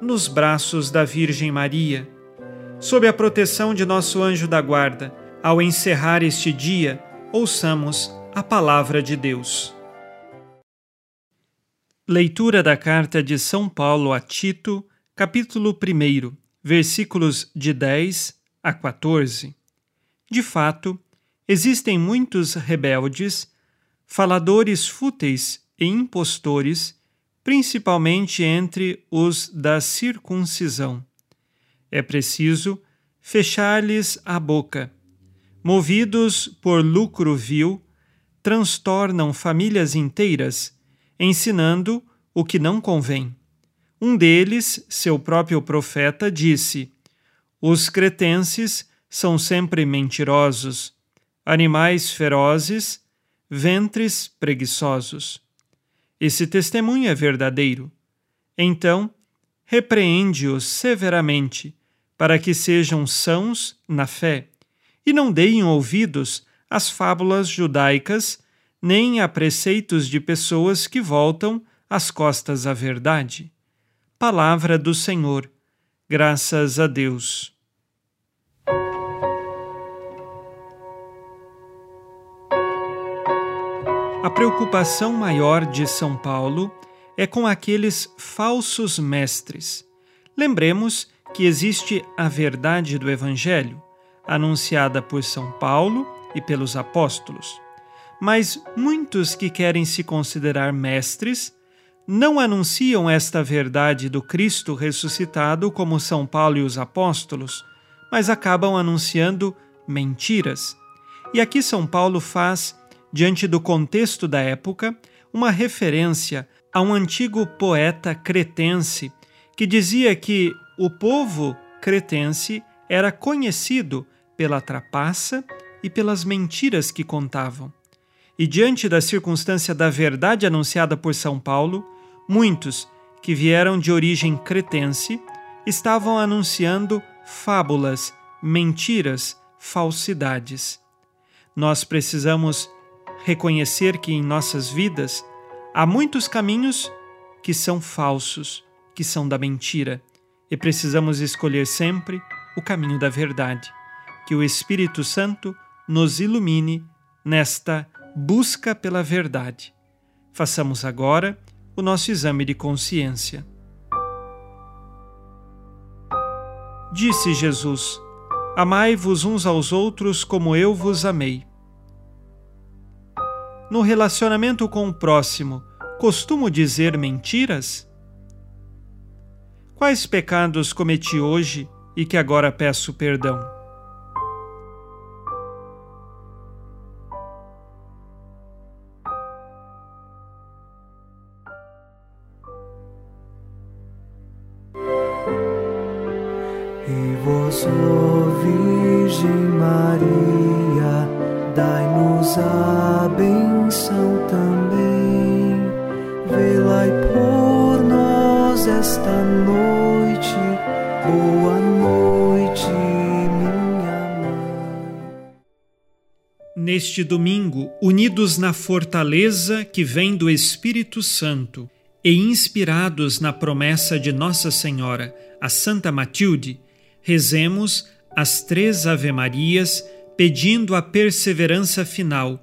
nos braços da Virgem Maria. Sob a proteção de nosso anjo da guarda, ao encerrar este dia, ouçamos a palavra de Deus. Leitura da carta de São Paulo a Tito, capítulo 1, versículos de 10 a 14. De fato, existem muitos rebeldes, faladores fúteis e impostores principalmente entre os da circuncisão. É preciso fechar-lhes a boca. Movidos por lucro vil, transtornam famílias inteiras, ensinando o que não convém. Um deles, seu próprio profeta, disse: Os cretenses são sempre mentirosos, animais ferozes, ventres preguiçosos. Esse testemunho é verdadeiro. Então, repreende-os severamente, para que sejam sãos na fé, e não deem ouvidos às fábulas judaicas, nem a preceitos de pessoas que voltam as costas à verdade. Palavra do Senhor. Graças a Deus. A preocupação maior de São Paulo é com aqueles falsos mestres. Lembremos que existe a verdade do Evangelho, anunciada por São Paulo e pelos apóstolos. Mas muitos que querem se considerar mestres não anunciam esta verdade do Cristo ressuscitado como São Paulo e os apóstolos, mas acabam anunciando mentiras. E aqui São Paulo faz diante do contexto da época, uma referência a um antigo poeta cretense que dizia que o povo cretense era conhecido pela trapaça e pelas mentiras que contavam. E diante da circunstância da verdade anunciada por São Paulo, muitos que vieram de origem cretense estavam anunciando fábulas, mentiras, falsidades. Nós precisamos reconhecer que em nossas vidas há muitos caminhos que são falsos, que são da mentira, e precisamos escolher sempre o caminho da verdade. Que o Espírito Santo nos ilumine nesta busca pela verdade. Façamos agora o nosso exame de consciência. Disse Jesus: Amai-vos uns aos outros como eu vos amei no relacionamento com o próximo, costumo dizer mentiras? Quais pecados cometi hoje e que agora peço perdão? E vós, Virgem Maria, dai-nos a benção também. Velai por nós esta noite. Boa noite, minha Neste domingo, unidos na fortaleza que vem do Espírito Santo e inspirados na promessa de Nossa Senhora, a Santa Matilde, rezemos as três Ave-Marias pedindo a perseverança final